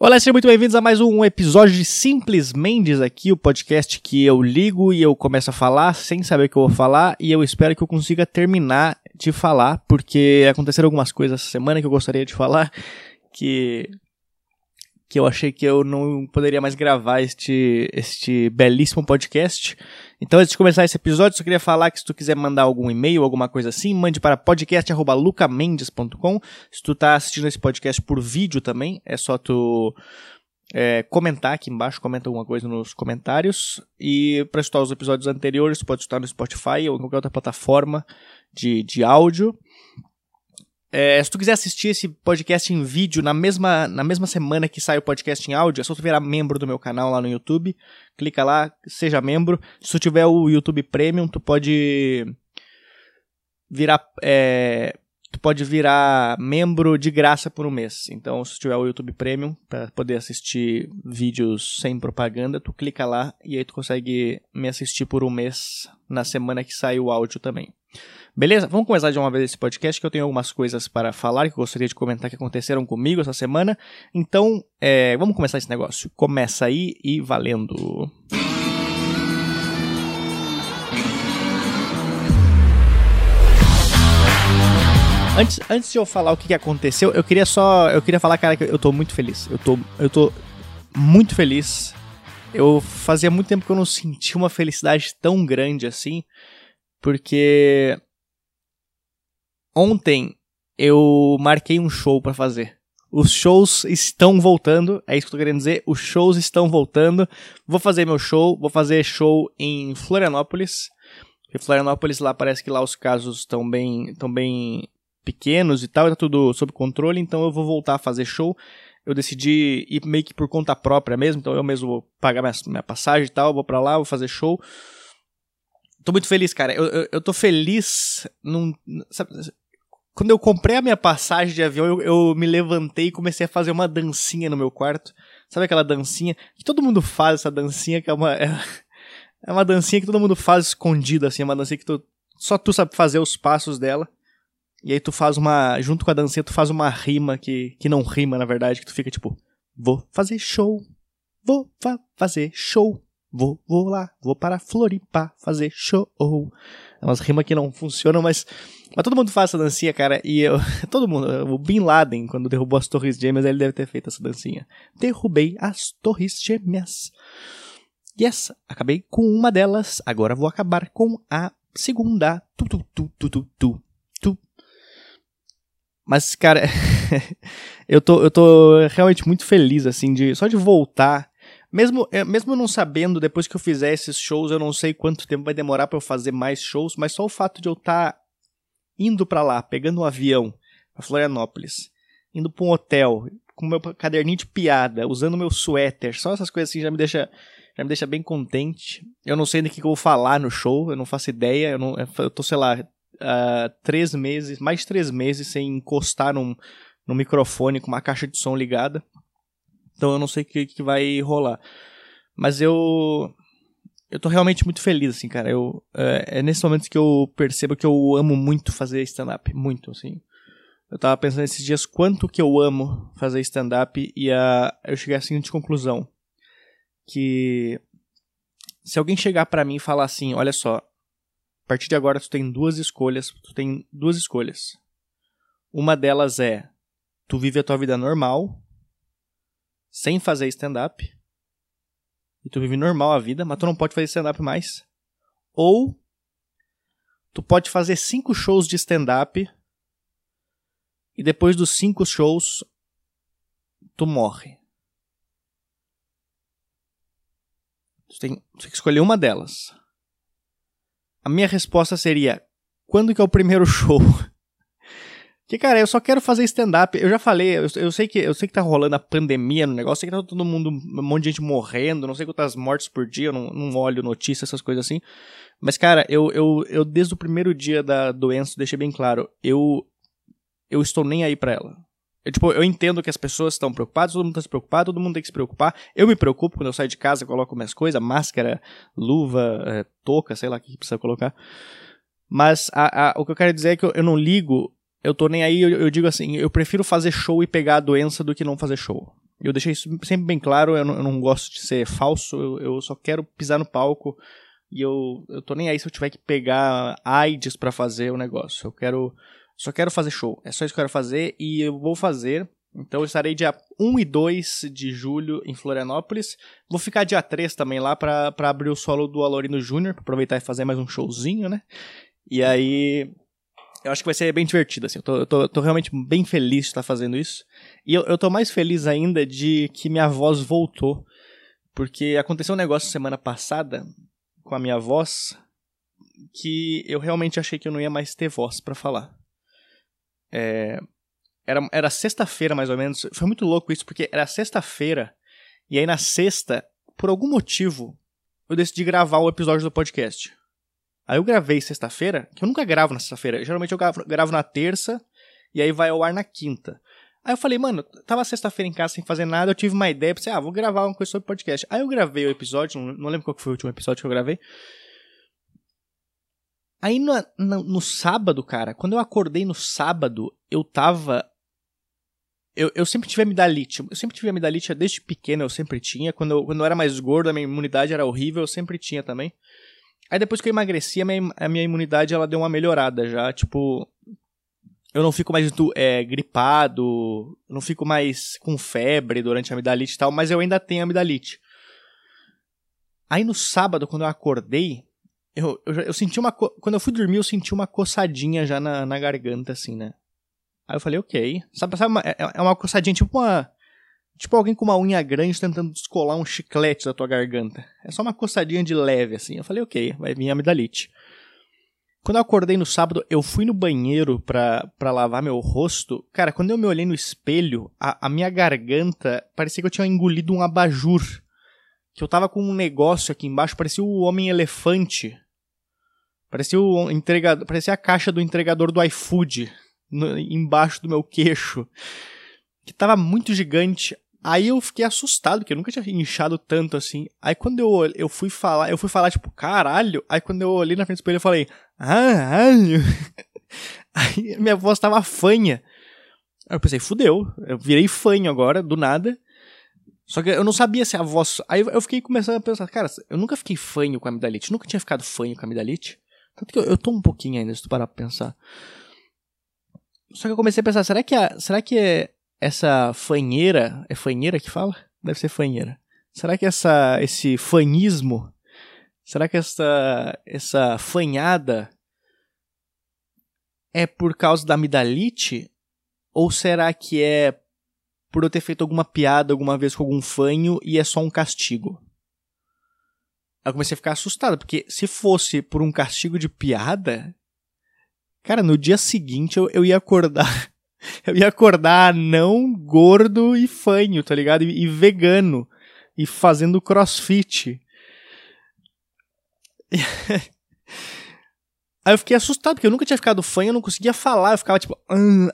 Olá, sejam muito bem-vindos a mais um episódio de Simples Mendes aqui, o podcast que eu ligo e eu começo a falar sem saber o que eu vou falar e eu espero que eu consiga terminar de falar, porque aconteceram algumas coisas essa semana que eu gostaria de falar que que eu achei que eu não poderia mais gravar este, este belíssimo podcast. Então, antes de começar esse episódio, só queria falar que se tu quiser mandar algum e-mail, alguma coisa assim, mande para podcast.lucamendes.com. Se tu tá assistindo esse podcast por vídeo também, é só tu é, comentar aqui embaixo, comenta alguma coisa nos comentários. E para escutar os episódios anteriores, pode escutar no Spotify ou em qualquer outra plataforma de, de áudio. É, se tu quiser assistir esse podcast em vídeo na mesma, na mesma semana que sai o podcast em áudio, é só tu virar membro do meu canal lá no YouTube. Clica lá, seja membro. Se tu tiver o YouTube Premium, tu pode virar. É, tu pode virar membro de graça por um mês. Então, se tu tiver o YouTube Premium, para poder assistir vídeos sem propaganda, tu clica lá e aí tu consegue me assistir por um mês na semana que sai o áudio também. Beleza? Vamos começar de uma vez esse podcast que eu tenho algumas coisas para falar que eu gostaria de comentar que aconteceram comigo essa semana. Então, é, vamos começar esse negócio. Começa aí e valendo. Antes, antes de eu falar o que, que aconteceu, eu queria só. Eu queria falar, cara, que eu tô muito feliz. Eu tô, eu tô muito feliz. Eu fazia muito tempo que eu não sentia uma felicidade tão grande assim. Porque Ontem eu marquei um show para fazer. Os shows estão voltando, é isso que eu tô querendo dizer. Os shows estão voltando. Vou fazer meu show, vou fazer show em Florianópolis. Porque Florianópolis lá parece que lá os casos estão bem, estão bem pequenos e tal, tá tudo sob controle, então eu vou voltar a fazer show. Eu decidi ir meio que por conta própria mesmo, então eu mesmo vou pagar minha, minha passagem e tal, vou para lá, vou fazer show. Tô muito feliz, cara. Eu, eu, eu tô feliz num. Sabe, quando eu comprei a minha passagem de avião, eu, eu, me levantei e comecei a fazer uma dancinha no meu quarto. Sabe aquela dancinha? Que todo mundo faz essa dancinha, que é uma. É, é uma dancinha que todo mundo faz escondida, assim. É uma dancinha que tu, só tu sabe fazer os passos dela. E aí tu faz uma. Junto com a dancinha, tu faz uma rima que, que não rima, na verdade, que tu fica tipo. Vou fazer show. Vou fa fazer show. Vou, vou lá, vou para Floripa fazer show. É umas rimas que não funcionam, mas, mas todo mundo faz essa dancinha, cara. E eu, todo mundo, o Bin Laden, quando derrubou as Torres Gêmeas, ele deve ter feito essa dancinha. Derrubei as Torres Gêmeas. Yes, acabei com uma delas, agora vou acabar com a segunda. Tu, tu, tu, tu, tu, tu, tu. Mas, cara, eu, tô, eu tô realmente muito feliz, assim, de só de voltar mesmo, é, mesmo não sabendo, depois que eu fizer esses shows, eu não sei quanto tempo vai demorar para eu fazer mais shows, mas só o fato de eu estar tá indo para lá, pegando um avião para Florianópolis, indo para um hotel, com meu caderninho de piada, usando meu suéter, só essas coisas assim já me deixa já me deixa bem contente. Eu não sei nem o que eu vou falar no show, eu não faço ideia, eu, não, eu tô, sei lá, uh, três meses, mais de três meses sem encostar num, num microfone com uma caixa de som ligada. Então eu não sei o que, que vai rolar. Mas eu. Eu tô realmente muito feliz, assim, cara. Eu, é, é nesse momento que eu percebo que eu amo muito fazer stand-up. Muito, assim. Eu tava pensando esses dias quanto que eu amo fazer stand-up e a, eu cheguei à seguinte conclusão. Que se alguém chegar para mim e falar assim, olha só, a partir de agora tu tem duas escolhas, tu tem duas escolhas. Uma delas é tu vive a tua vida normal sem fazer stand-up. E tu vive normal a vida, mas tu não pode fazer stand-up mais. Ou tu pode fazer cinco shows de stand-up e depois dos cinco shows tu morre. Tu tem, tu tem que escolher uma delas. A minha resposta seria: quando que é o primeiro show? Que, cara, eu só quero fazer stand-up. Eu já falei, eu, eu, sei que eu sei que tá rolando a pandemia no negócio, sei que tá todo mundo, um monte de gente morrendo, não sei quantas mortes por dia, eu não, não olho notícias, essas coisas assim. Mas, cara, eu, eu, eu desde o primeiro dia da doença deixei bem claro, eu, eu estou nem aí pra ela. Eu, tipo, eu entendo que as pessoas estão preocupadas, todo mundo tá se preocupado, todo mundo tem que se preocupar. Eu me preocupo quando eu saio de casa, coloco minhas coisas, máscara, luva, é, touca, sei lá o que precisa colocar. Mas a, a, o que eu quero dizer é que eu, eu não ligo eu tô nem aí, eu, eu, digo assim, eu prefiro fazer show e pegar a doença do que não fazer show. Eu deixei isso sempre bem claro, eu não, eu não gosto de ser falso, eu, eu, só quero pisar no palco e eu, eu tô nem aí se eu tiver que pegar AIDS para fazer o negócio. Eu quero. Só quero fazer show. É só isso que eu quero fazer e eu vou fazer. Então eu estarei dia 1 e 2 de julho em Florianópolis. Vou ficar dia 3 também lá para abrir o solo do Alorino Júnior, aproveitar e fazer mais um showzinho, né? E aí eu acho que vai ser bem divertido, assim. Eu tô, eu tô, tô realmente bem feliz de estar fazendo isso. E eu, eu tô mais feliz ainda de que minha voz voltou. Porque aconteceu um negócio semana passada com a minha voz que eu realmente achei que eu não ia mais ter voz para falar. É, era era sexta-feira, mais ou menos. Foi muito louco isso, porque era sexta-feira. E aí na sexta, por algum motivo, eu decidi gravar o episódio do podcast. Aí eu gravei sexta-feira, que eu nunca gravo na sexta-feira. Geralmente eu gravo, gravo na terça e aí vai ao ar na quinta. Aí eu falei, mano, tava sexta-feira em casa sem fazer nada, eu tive uma ideia, pensei, ah, vou gravar uma coisa sobre podcast. Aí eu gravei o episódio, não, não lembro qual foi o último episódio que eu gravei. Aí no, no, no, sábado, cara, quando eu acordei no sábado, eu tava. Eu, eu sempre tive amidalite. Eu sempre tive amidalite desde pequeno, eu sempre tinha. Quando eu, quando eu era mais gordo, a minha imunidade era horrível, eu sempre tinha também. Aí depois que eu emagreci, a minha, a minha imunidade ela deu uma melhorada já. Tipo, eu não fico mais é, gripado, não fico mais com febre durante a amidalite e tal, mas eu ainda tenho amidalite. Aí no sábado, quando eu acordei, eu, eu, eu senti uma. Quando eu fui dormir, eu senti uma coçadinha já na, na garganta, assim, né? Aí eu falei, ok. Sabe, sabe uma, é, é uma coçadinha tipo uma. Tipo alguém com uma unha grande tentando descolar um chiclete da tua garganta. É só uma coçadinha de leve, assim. Eu falei, ok, vai vir amidalite. Quando eu acordei no sábado, eu fui no banheiro pra, pra lavar meu rosto. Cara, quando eu me olhei no espelho, a, a minha garganta parecia que eu tinha engolido um abajur. Que eu tava com um negócio aqui embaixo, parecia o Homem-Elefante. Parecia o entregador, parecia a caixa do entregador do iFood no, embaixo do meu queixo. Que tava muito gigante. Aí eu fiquei assustado, porque eu nunca tinha inchado tanto assim. Aí quando eu, eu fui falar, eu fui falar tipo, caralho. Aí quando eu olhei na frente do espelho, eu falei, caralho. Aí minha voz tava fanha. Aí eu pensei, fudeu. Eu virei fanho agora, do nada. Só que eu não sabia se a voz. Aí eu fiquei começando a pensar, cara, eu nunca fiquei fanho com a amidalite. Nunca tinha ficado fanho com a amidalite. Tanto que eu, eu tô um pouquinho ainda, se tu parar pra pensar. Só que eu comecei a pensar, será que, a, será que é essa fanheira, é fanheira que fala? Deve ser fanheira. Será que essa, esse fanismo, será que essa, essa fanhada é por causa da amidalite? Ou será que é por eu ter feito alguma piada alguma vez com algum fanho e é só um castigo? eu comecei a ficar assustado, porque se fosse por um castigo de piada, cara, no dia seguinte eu, eu ia acordar Eu ia acordar não gordo e fanho, tá ligado? E, e vegano. E fazendo crossfit. Aí eu fiquei assustado, porque eu nunca tinha ficado fanho, eu não conseguia falar, eu ficava tipo. Uh, uh,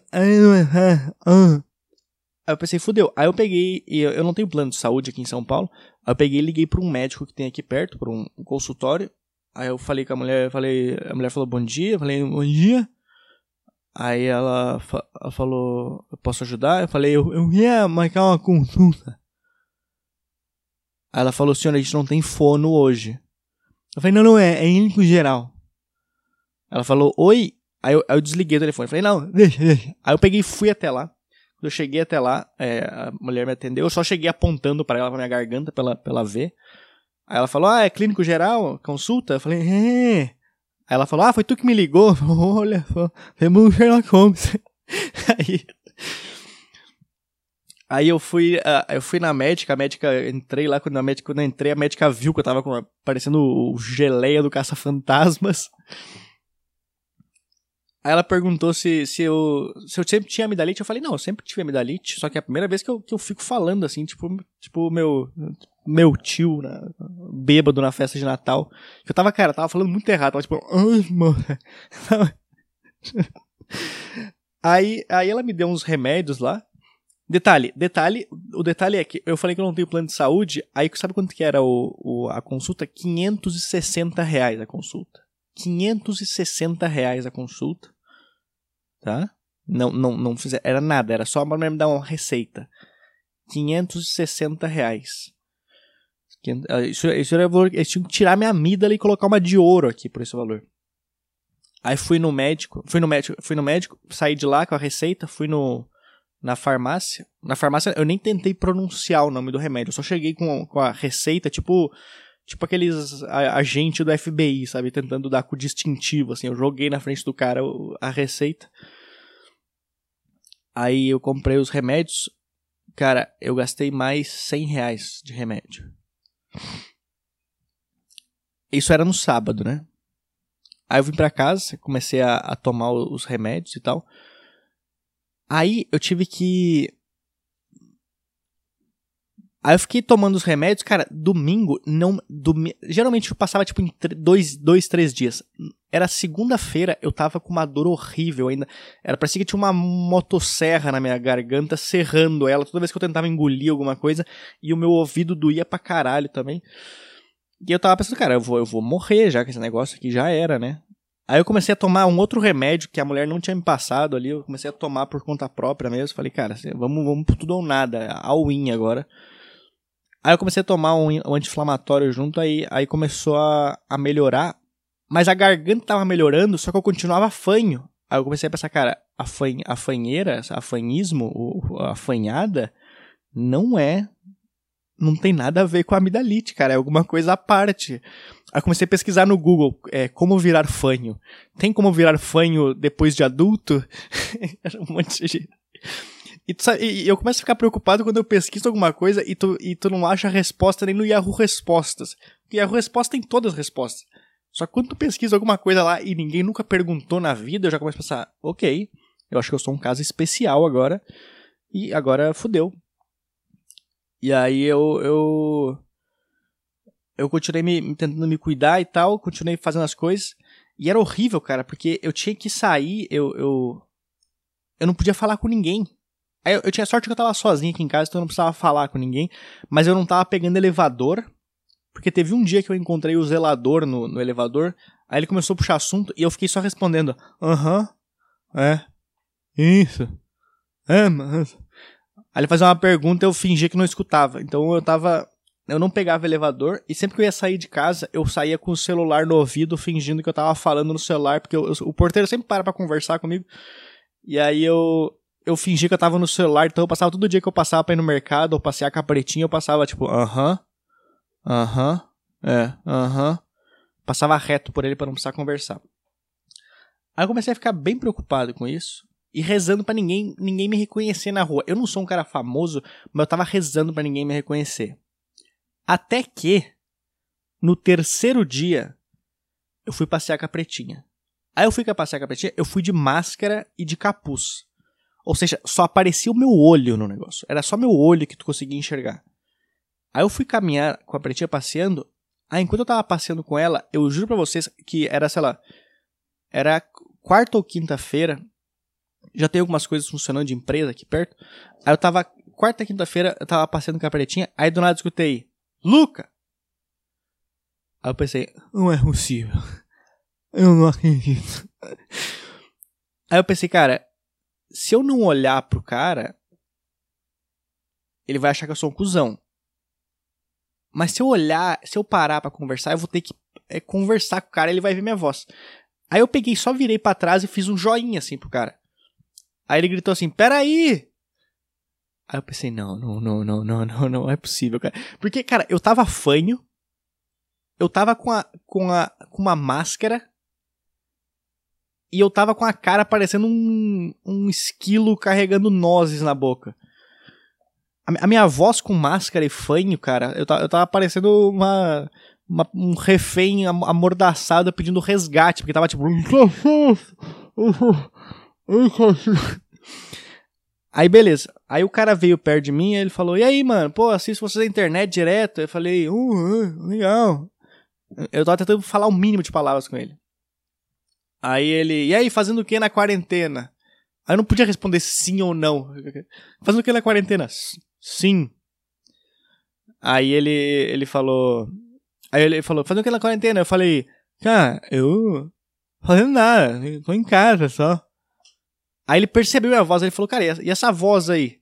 uh, Aí eu pensei, fudeu. Aí eu peguei, eu não tenho plano de saúde aqui em São Paulo. Aí eu peguei e liguei pra um médico que tem aqui perto, pra um consultório. Aí eu falei com a mulher, falei, a mulher falou bom dia, eu falei bom dia. Aí ela, fa ela falou, eu posso ajudar? Eu falei, eu, ia marcar uma consulta. Aí ela falou, senhora, a gente não tem fono hoje. Eu falei, não, não é, é clínico geral. Ela falou, oi. Aí eu, aí eu desliguei o telefone. Eu falei, não, deixa, deixa. Aí eu peguei e fui até lá. Quando eu cheguei até lá, é, a mulher me atendeu. Eu só cheguei apontando para ela, pra minha garganta, pra ela, pra ela ver. Aí ela falou, ah, é clínico geral, consulta? Eu falei, é. Aí ela falou, ah, foi tu que me ligou? Olha, temos um Sherlock Holmes. aí, aí eu fui, eu fui na médica, a médica, entrei lá, quando a médica, quando eu entrei, a médica viu que eu tava com, parecendo o geleia do caça-fantasmas. Aí ela perguntou se, se, eu, se eu sempre tinha amidalite. Eu falei, não, eu sempre tive amidalite, só que é a primeira vez que eu, que eu fico falando assim, tipo, tipo meu, meu tio, né, bêbado na festa de Natal. Eu tava, cara, tava falando muito errado, tava tipo, ai, mano. aí, aí ela me deu uns remédios lá. Detalhe, detalhe, o detalhe é que eu falei que eu não tenho plano de saúde, aí sabe quanto que era o, o a consulta? 560 reais a consulta. 560 reais a consulta tá? Não, não, não fizer, era nada, era só para me dar uma receita. 560 reais. Isso, isso era valor, eles tinham que tirar minha amígdala e colocar uma de ouro aqui por esse valor. Aí fui no médico, fui no médico, fui no médico, saí de lá com a receita, fui no na farmácia. Na farmácia eu nem tentei pronunciar o nome do remédio, eu só cheguei com, com a receita, tipo tipo aqueles agentes do FBI, sabe, tentando dar com distintivo assim. Eu joguei na frente do cara a receita. Aí eu comprei os remédios. Cara, eu gastei mais 100 reais de remédio. Isso era no sábado, né? Aí eu vim pra casa, comecei a, a tomar os remédios e tal. Aí eu tive que. Aí eu fiquei tomando os remédios, cara, domingo não. Domi... Geralmente eu passava tipo em dois, dois, três dias. Era segunda-feira, eu tava com uma dor horrível ainda. Era parecia que tinha uma motosserra na minha garganta, serrando ela toda vez que eu tentava engolir alguma coisa. E o meu ouvido doía pra caralho também. E eu tava pensando, cara, eu vou, eu vou morrer já, que esse negócio aqui já era, né? Aí eu comecei a tomar um outro remédio que a mulher não tinha me passado ali, eu comecei a tomar por conta própria mesmo. Falei, cara, vamos, vamos tudo ou nada, all-in agora. Aí eu comecei a tomar um, um anti-inflamatório junto, aí, aí começou a, a melhorar. Mas a garganta tava melhorando, só que eu continuava fanho. Aí eu comecei a pensar, cara, a, fanha, a fanheira, a fanhismo, a fanhada, não é não tem nada a ver com a amidalite, cara. É alguma coisa à parte. Aí comecei a pesquisar no Google é, como virar fanho. Tem como virar fanho depois de adulto? Era um monte de. E, sabe, e, eu começo a ficar preocupado quando eu pesquiso alguma coisa e tu, e tu não acha resposta nem no Yahoo Respostas. Porque Yahoo Respostas tem todas as respostas. Só que quando tu pesquisa alguma coisa lá e ninguém nunca perguntou na vida, eu já começo a pensar, ok, eu acho que eu sou um caso especial agora. E agora fudeu. E aí eu. Eu, eu continuei me, tentando me cuidar e tal, continuei fazendo as coisas. E era horrível, cara, porque eu tinha que sair, eu. Eu, eu não podia falar com ninguém. Eu, eu tinha sorte que eu tava sozinho aqui em casa, então eu não precisava falar com ninguém. Mas eu não tava pegando elevador. Porque teve um dia que eu encontrei o zelador no, no elevador. Aí ele começou a puxar assunto e eu fiquei só respondendo: Aham, é, isso, é, mas. Aí ele fazia uma pergunta eu fingia que não escutava. Então eu tava. Eu não pegava elevador e sempre que eu ia sair de casa, eu saía com o celular no ouvido, fingindo que eu tava falando no celular, porque eu, eu, o porteiro sempre para pra conversar comigo. E aí eu, eu fingia que eu tava no celular, então eu passava todo dia que eu passava pra ir no mercado ou passear com a pretinha, eu passava tipo, aham, uh aham, -huh, é, aham. Uh -huh. Passava reto por ele para não precisar conversar. Aí eu comecei a ficar bem preocupado com isso e rezando para ninguém, ninguém me reconhecer na rua. Eu não sou um cara famoso, mas eu tava rezando para ninguém me reconhecer. Até que no terceiro dia eu fui passear com a pretinha. Aí eu fui passear com a pretinha, eu fui de máscara e de capuz. Ou seja, só aparecia o meu olho no negócio. Era só meu olho que tu conseguia enxergar. Aí eu fui caminhar com a pretinha passeando. Aí enquanto eu tava passeando com ela, eu juro pra vocês que era, sei lá, era quarta ou quinta-feira, já tem algumas coisas funcionando de empresa aqui perto. Aí eu tava, quarta, quinta-feira, eu tava passeando com a pretinha, aí do nada escutei, Luca! Aí eu pensei, não é possível. Eu não acredito. Aí eu pensei, cara, se eu não olhar pro cara, ele vai achar que eu sou um cuzão. Mas se eu olhar, se eu parar para conversar, eu vou ter que é, conversar com o cara, ele vai ver minha voz. Aí eu peguei, só virei para trás e fiz um joinha assim pro cara. Aí ele gritou assim: Peraí! Aí eu pensei: Não, não, não, não, não, não, não é possível, cara. Porque, cara, eu tava fanho, eu tava com, a, com, a, com uma máscara e eu tava com a cara parecendo um, um esquilo carregando nozes na boca. A, a minha voz com máscara e fanho, cara, eu, eu tava parecendo uma, uma, um refém amordaçado pedindo resgate, porque tava tipo. Aí beleza. Aí o cara veio perto de mim e ele falou: E aí, mano, pô, assisto vocês na internet direto. Eu falei: Uh, uh legal. Eu tava tentando falar o mínimo de palavras com ele. Aí ele: E aí, fazendo o que na quarentena? Aí eu não podia responder sim ou não. Fazendo o que na quarentena? Sim. Aí ele, ele falou. Aí ele falou: Fazendo o que na quarentena? Eu falei: Cara, eu. Fazendo nada, tô em casa só. Aí ele percebeu minha voz, ele falou, cara, e essa voz aí?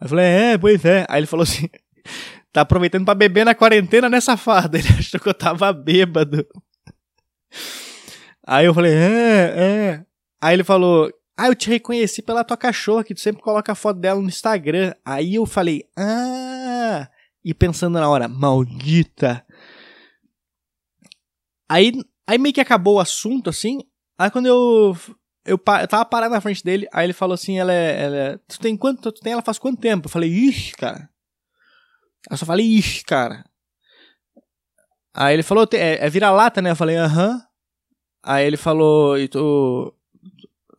Aí eu falei, é, pois é. Aí ele falou assim, tá aproveitando pra beber na quarentena, né, safado? Ele achou que eu tava bêbado. Aí eu falei, é, é. Aí ele falou, ah, eu te reconheci pela tua cachorra, que tu sempre coloca a foto dela no Instagram. Aí eu falei, ah. E pensando na hora, maldita. Aí, aí meio que acabou o assunto, assim. Aí quando eu. Eu, eu tava parado na frente dele, aí ele falou assim: ela é, ela é, Tu tem quanto? Tu tem ela faz quanto tempo? Eu falei, ixi, cara. Eu só falei, ixi, cara. Aí ele falou, é, é vira-lata, né? Eu falei, aham. Aí ele falou, e tu.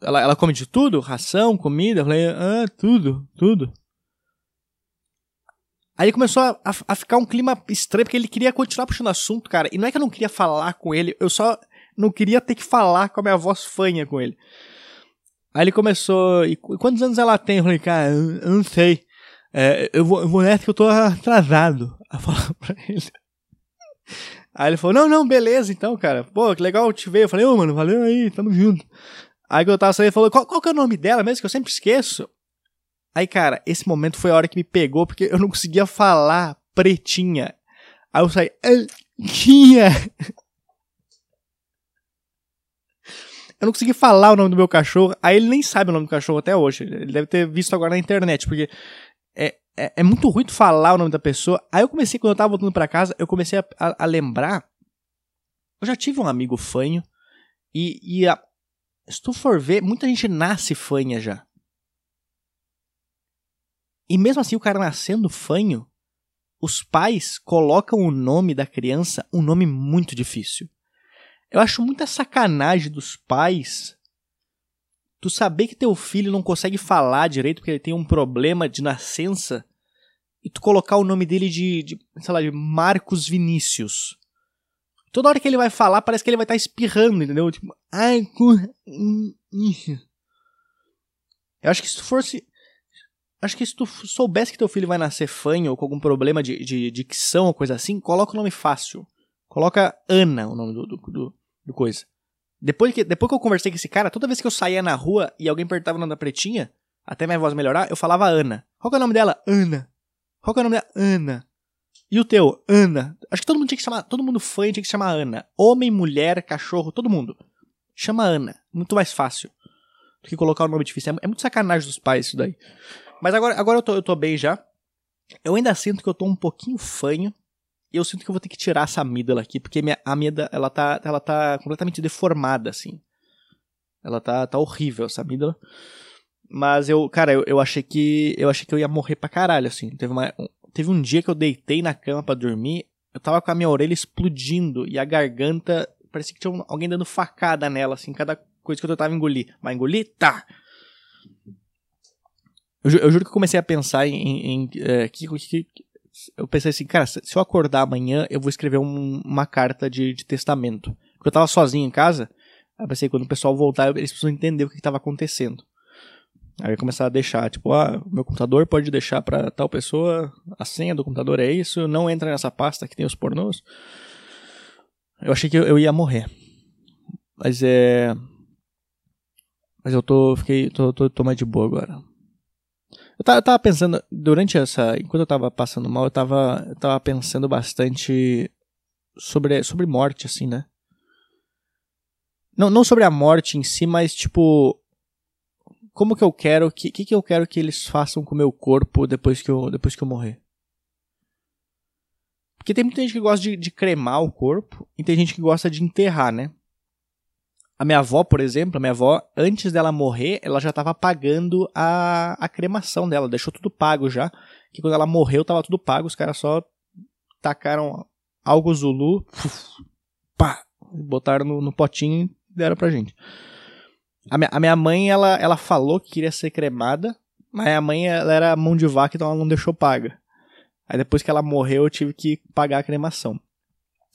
Ela, ela come de tudo? Ração, comida? Eu falei, ah, tudo, tudo. Aí começou a, a, a, ficar um clima estranho, porque ele queria continuar puxando assunto, cara. E não é que eu não queria falar com ele, eu só não queria ter que falar com a minha voz fanha com ele. Aí ele começou. E quantos anos ela tem? Eu falei, cara, eu, eu não sei. É, eu, vou, eu vou nessa que eu tô atrasado. A falar pra ele. Aí ele falou, não, não, beleza então, cara. Pô, que legal te ver. Eu falei, ô, oh, mano, valeu aí, tamo junto. Aí que eu tava saindo, ele falou, qual, qual que é o nome dela mesmo? Que eu sempre esqueço. Aí, cara, esse momento foi a hora que me pegou, porque eu não conseguia falar pretinha. Aí eu saí, tinha. Eu não consegui falar o nome do meu cachorro. Aí ele nem sabe o nome do cachorro até hoje. Ele deve ter visto agora na internet, porque é, é, é muito ruim tu falar o nome da pessoa. Aí eu comecei, quando eu tava voltando para casa, eu comecei a, a, a, lembrar. Eu já tive um amigo fanho. E, e a, se tu for ver, muita gente nasce fanha já. E mesmo assim, o cara nascendo fanho, os pais colocam o nome da criança um nome muito difícil. Eu acho muita sacanagem dos pais tu saber que teu filho não consegue falar direito porque ele tem um problema de nascença e tu colocar o nome dele de, de sei lá, de Marcos Vinícius. Toda hora que ele vai falar, parece que ele vai estar tá espirrando, entendeu? Tipo, ai, eu acho que se tu fosse Acho que se tu soubesse que teu filho vai nascer fanho ou com algum problema de, de dicção ou coisa assim, coloca o nome fácil. Coloca Ana, o nome do, do, do, do coisa. Depois que, depois que eu conversei com esse cara, toda vez que eu saía na rua e alguém perguntava o nome da pretinha, até minha voz melhorar, eu falava Ana. Qual que é o nome dela? Ana. Qual que é o nome dela? Ana. E o teu? Ana. Acho que todo mundo tinha que chamar, todo mundo fã tinha que chamar Ana. Homem, mulher, cachorro, todo mundo. Chama Ana. Muito mais fácil do que colocar o nome difícil. É, é muito sacanagem dos pais isso daí. Mas agora, agora eu, tô, eu tô bem já. Eu ainda sinto que eu tô um pouquinho fanho. E eu sinto que eu vou ter que tirar essa amígdala aqui, porque minha amígdala, ela tá, ela tá completamente deformada, assim. Ela tá, tá horrível, essa amígdala. Mas eu, cara, eu, eu achei que eu achei que eu ia morrer pra caralho, assim. Teve, uma, teve um dia que eu deitei na cama para dormir, eu tava com a minha orelha explodindo e a garganta parecia que tinha alguém dando facada nela, assim, cada coisa que eu tentava engolir. Mas engolir? Tá. Eu, eu, juro que eu comecei a pensar em. em, em é, que, que, eu pensei assim, cara, se eu acordar amanhã, eu vou escrever um, uma carta de, de, testamento. Porque eu tava sozinho em casa, aí pensei, quando o pessoal voltar, eles precisam entender o que, estava acontecendo. Aí eu ia começar a deixar, tipo, ah, meu computador pode deixar para tal pessoa, a senha do computador é isso, não entra nessa pasta que tem os pornôs. Eu achei que eu, eu ia morrer. Mas é. Mas eu tô. Fiquei. tô, tô, tô mais de boa agora. Eu tava, eu tava, pensando, durante essa. Enquanto eu tava passando mal, eu tava, eu tava pensando bastante sobre, sobre morte, assim, né? Não, não sobre a morte em si, mas tipo. Como que eu quero. Que, que, que eu quero que eles façam com o meu corpo depois que eu, depois que eu morrer? Porque tem muita gente que gosta de, de cremar o corpo e tem gente que gosta de enterrar, né? A minha avó, por exemplo, a minha avó, antes dela morrer, ela já estava pagando a, a cremação dela, deixou tudo pago já. Que quando ela morreu, tava tudo pago, os caras só tacaram algo Zulu, pá, botaram no, no potinho e deram pra gente. A minha, a minha mãe, ela, ela falou que queria ser cremada, mas a mãe ela era mão de vaca, então ela não deixou paga. Aí depois que ela morreu, eu tive que pagar a cremação.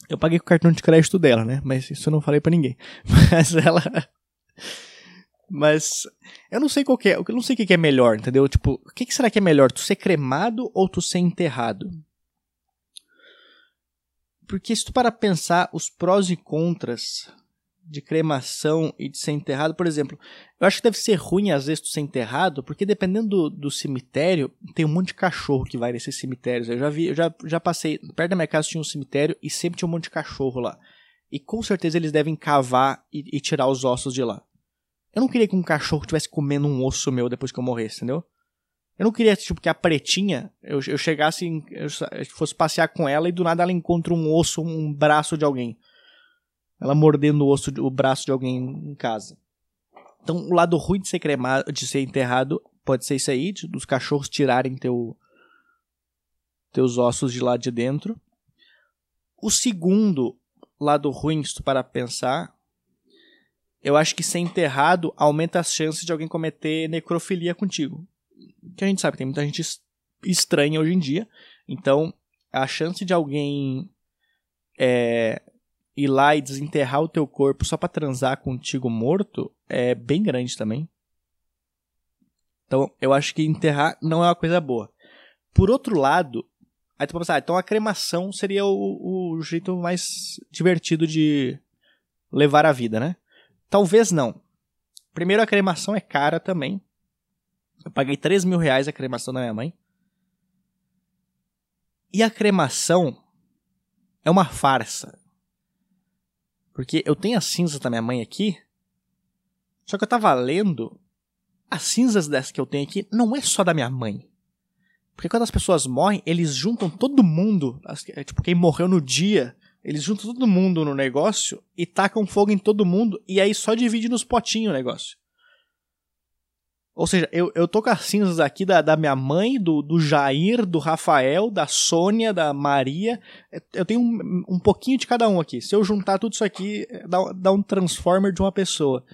Eu paguei com o cartão de crédito dela, né? Mas isso eu não falei para ninguém. Mas ela. Mas eu não sei qual que é, eu não sei o que é melhor, entendeu? Tipo, o que, será que é melhor, tu ser cremado ou tu ser enterrado? Porque se tu para pensar os prós e contras de cremação e de ser enterrado, por exemplo, eu acho que deve ser ruim às vezes tu ser enterrado, porque dependendo do, do cemitério, tem um monte de cachorro que vai nesses cemitérios. Eu já vi, eu já, já passei, perto da minha casa tinha um cemitério e sempre tinha um monte de cachorro lá. E com certeza eles devem cavar e, e tirar os ossos de lá. Eu não queria que um cachorro estivesse comendo um osso meu depois que eu morresse, entendeu? Eu não queria, tipo, que a pretinha, eu, eu chegasse, eu fosse passear com ela e do nada ela encontra um osso, um braço de alguém. Ela mordendo o osso, o braço de alguém em casa. Então, o lado ruim de ser cremado, de ser enterrado, pode ser isso aí, de, dos cachorros tirarem teu, teus ossos de lá de dentro. O segundo lado ruim, se tu para pensar, eu acho que ser enterrado aumenta as chances de alguém cometer necrofilia contigo. Que a gente sabe, tem muita gente estranha hoje em dia. Então, a chance de alguém é, ir lá e desenterrar o teu corpo só para transar contigo morto é bem grande também. Então, eu acho que enterrar não é uma coisa boa. Por outro lado, aí tu pode pensar, ah, então a cremação seria o, o jeito mais divertido de levar a vida, né? Talvez não. Primeiro, a cremação é cara também. Eu paguei 3 mil reais a cremação da minha mãe. E a cremação é uma farsa. Porque eu tenho as cinzas da minha mãe aqui. Só que eu tava lendo. As cinzas dessas que eu tenho aqui não é só da minha mãe. Porque quando as pessoas morrem, eles juntam todo mundo. Tipo, quem morreu no dia eles juntam todo mundo no negócio e tacam fogo em todo mundo e aí só divide nos potinhos o negócio. Ou seja, eu, eu tô com as cinzas aqui da, da minha mãe, do, do Jair, do Rafael, da Sônia, da Maria. Eu tenho um, um pouquinho de cada um aqui. Se eu juntar tudo isso aqui, dá, dá um transformer de uma pessoa.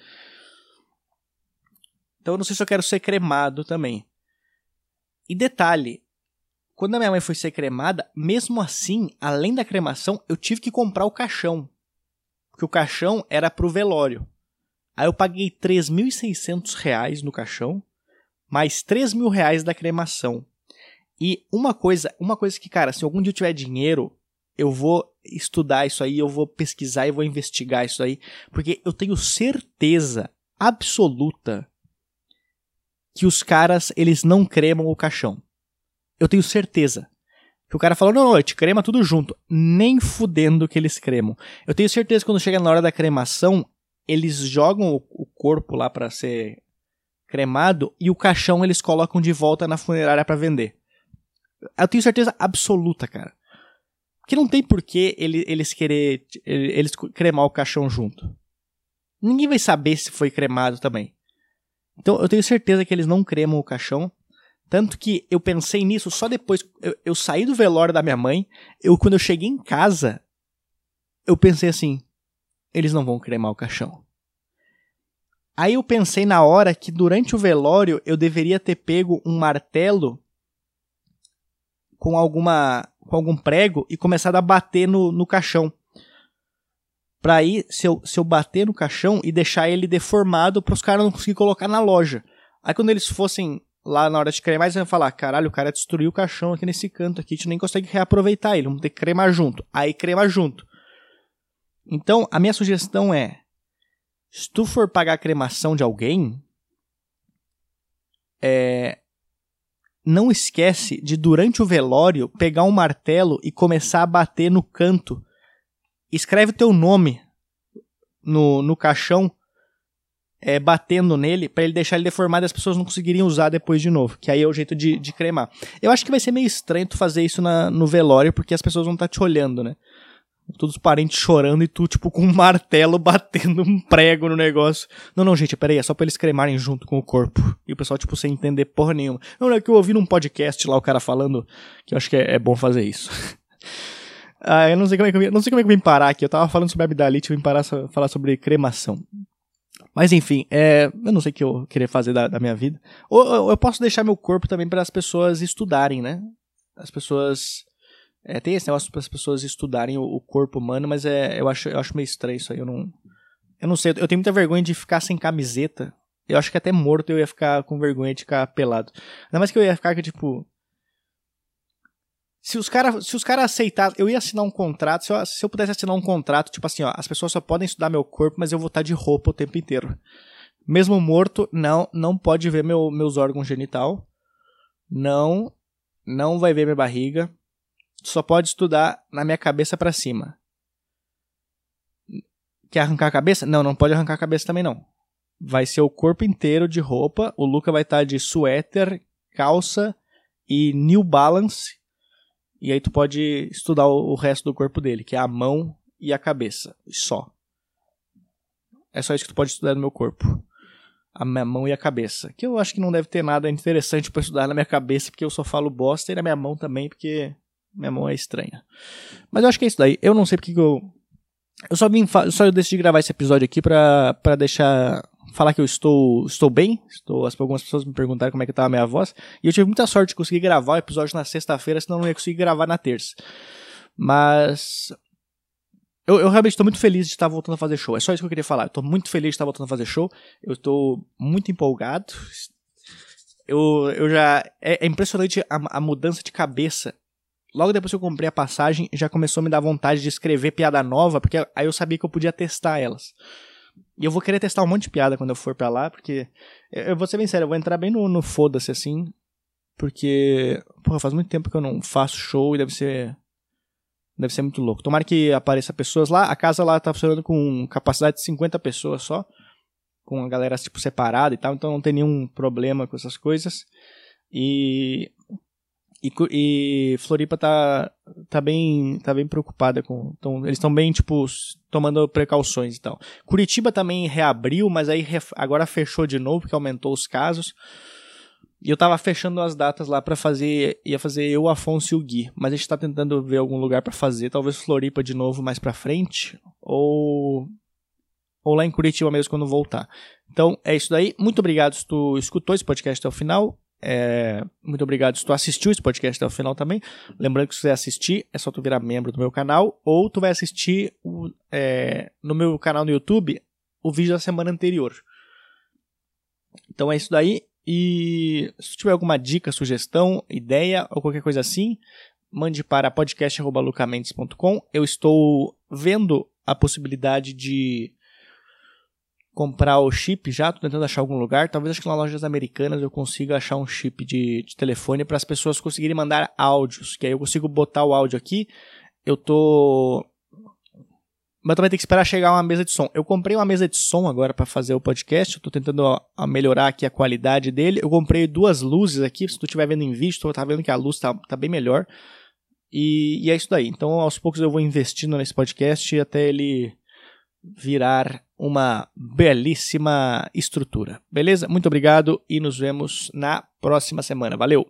Então eu não sei se eu quero ser cremado também. E detalhe, quando a minha mãe foi ser cremada, mesmo assim, além da cremação, eu tive que comprar o caixão. Porque o caixão era pro velório. Aí eu paguei 3.600 reais no caixão, mais 3 mil reais da cremação. E uma coisa, uma coisa que, cara, se algum dia eu tiver dinheiro, eu vou estudar isso aí, eu vou pesquisar e vou investigar isso aí, porque eu tenho certeza absoluta que os caras, eles não cremam o caixão. Eu tenho certeza. Que o cara falou, não, não, te crema tudo junto. Nem fudendo que eles cremam. Eu tenho certeza que quando chega na hora da cremação, eles jogam o, corpo lá para ser cremado e o caixão eles colocam de volta na funerária para vender. Eu tenho certeza absoluta, cara. Que não tem porquê ele, eles querer eles cremar o caixão junto. Ninguém vai saber se foi cremado também. Então eu tenho certeza que eles não cremam o caixão. Tanto que eu pensei nisso só depois. Eu, eu saí do velório da minha mãe. Eu, quando eu cheguei em casa, eu pensei assim: eles não vão cremar o caixão. Aí eu pensei na hora que durante o velório eu deveria ter pego um martelo com alguma com algum prego e começado a bater no, no caixão. Pra aí, se eu, se eu bater no caixão e deixar ele deformado para os caras não conseguirem colocar na loja. Aí quando eles fossem lá na hora de cremar, eles vão falar: caralho, o cara destruiu o caixão aqui nesse canto aqui, a gente nem consegue reaproveitar ele, vamos ter que cremar junto. Aí crema junto. Então, a minha sugestão é: se tu for pagar a cremação de alguém, é, não esquece de, durante o velório, pegar um martelo e começar a bater no canto. Escreve teu nome no, no caixão é, batendo nele para ele deixar ele deformado e as pessoas não conseguiriam usar depois de novo. Que aí é o jeito de, de cremar. Eu acho que vai ser meio estranho tu fazer isso na, no velório, porque as pessoas vão estar tá te olhando, né? Todos os parentes chorando e tu, tipo, com um martelo batendo um prego no negócio. Não, não, gente, peraí, é só pra eles cremarem junto com o corpo. E o pessoal, tipo, sem entender porra nenhuma. Não, não é que eu ouvi num podcast lá o cara falando que eu acho que é, é bom fazer isso. ah, eu não sei como é que eu, não sei como é que eu vim parar aqui. Eu tava falando sobre amidalite, eu vim parar falar sobre cremação. Mas enfim, é, eu não sei o que eu queria fazer da, da minha vida. Ou, ou, eu posso deixar meu corpo também para as pessoas estudarem, né? As pessoas. É, tem esse negócio para as pessoas estudarem o, o, corpo humano, mas é, eu, acho, eu acho meio estranho isso aí. Eu não, eu não sei, eu tenho muita vergonha de ficar sem camiseta. Eu acho que até morto eu ia ficar com vergonha de ficar pelado. Ainda mais que eu ia ficar, tipo. Se os caras cara aceitassem, eu ia assinar um contrato, se eu, se eu pudesse assinar um contrato, tipo assim, ó, as pessoas só podem estudar meu corpo, mas eu vou estar de roupa o tempo inteiro. Mesmo morto, não, não pode ver meu, meus órgãos genital. Não, não vai ver minha barriga. Só pode estudar na minha cabeça para cima. Quer arrancar a cabeça? Não, não pode arrancar a cabeça também não. Vai ser o corpo inteiro de roupa. O Luca vai estar de suéter, calça e New Balance e aí tu pode estudar o, resto do corpo dele, que é a mão e a cabeça, só. É só isso que tu pode estudar no meu corpo. A minha mão e a cabeça. Que eu acho que não deve ter nada interessante para estudar na minha cabeça, porque eu só falo bosta, e na minha mão também, porque minha mão é estranha. Mas eu acho que é isso daí. Eu não sei porque que eu. Eu só vim. Só eu decidi gravar esse episódio aqui pra, pra deixar falar que eu estou, estou bem. Estou, algumas pessoas me perguntaram como é que estava a minha voz. E eu tive muita sorte de conseguir gravar o episódio na sexta-feira, senão eu não ia conseguir gravar na terça. Mas. Eu, eu realmente estou muito feliz de estar voltando a fazer show. É só isso que eu queria falar. Estou muito feliz de estar voltando a fazer show. Eu estou muito empolgado. Eu, eu já. É, é impressionante a, a mudança de cabeça logo depois que eu comprei a passagem, já começou a me dar vontade de escrever piada nova, porque aí eu sabia que eu podia testar elas. E eu vou querer testar um monte de piada quando eu for pra lá, porque. Eu vou ser bem sério, eu vou entrar bem no, no foda-se assim. Porque. Porra, faz muito tempo que eu não faço show e deve ser. Deve ser muito louco. Tomara que apareça pessoas lá. A casa lá tá funcionando com capacidade de 50 pessoas só. Com a galera, tipo, separada e tal. Então não tem nenhum problema com essas coisas. E e, e, Floripa tá, tá, bem, tá bem preocupada com. Então, eles estão bem, tipo, tomando precauções e tal. Curitiba também reabriu, mas aí agora fechou de novo, porque aumentou os casos. E eu tava fechando as datas lá para fazer. Ia fazer eu, Afonso e o Gui. Mas a gente tá tentando ver algum lugar para fazer. Talvez Floripa de novo mais pra frente. Ou. Ou lá em Curitiba mesmo quando voltar. Então é isso daí. Muito obrigado se tu escutou esse podcast até o final. É, muito obrigado se tu assistiu esse podcast até o final também. Lembrando que se você assistir, é só tu virar membro do meu canal, ou tu vai assistir o, é, no meu canal no YouTube o vídeo da semana anterior. Então é isso daí. E se tiver alguma dica, sugestão, ideia ou qualquer coisa assim, mande para podcast.lucamentes.com. Eu estou vendo a possibilidade de comprar o chip já, tô tentando achar algum lugar. Talvez acho que nas lojas americanas eu consiga achar um chip de, de telefone para as pessoas conseguirem mandar áudios, que aí eu consigo botar o áudio aqui. Eu tô mas também tem que esperar chegar uma mesa de som. Eu comprei uma mesa de som agora para fazer o podcast. Eu tô tentando ó, melhorar aqui a qualidade dele. Eu comprei duas luzes aqui. Se tu estiver vendo em vídeo, tu tá vendo que a luz tá, tá bem melhor. E, e, é isso daí. Então, aos poucos eu vou investindo nesse podcast até ele virar uma belíssima estrutura. Beleza? Muito obrigado e nos vemos na próxima semana. Valeu!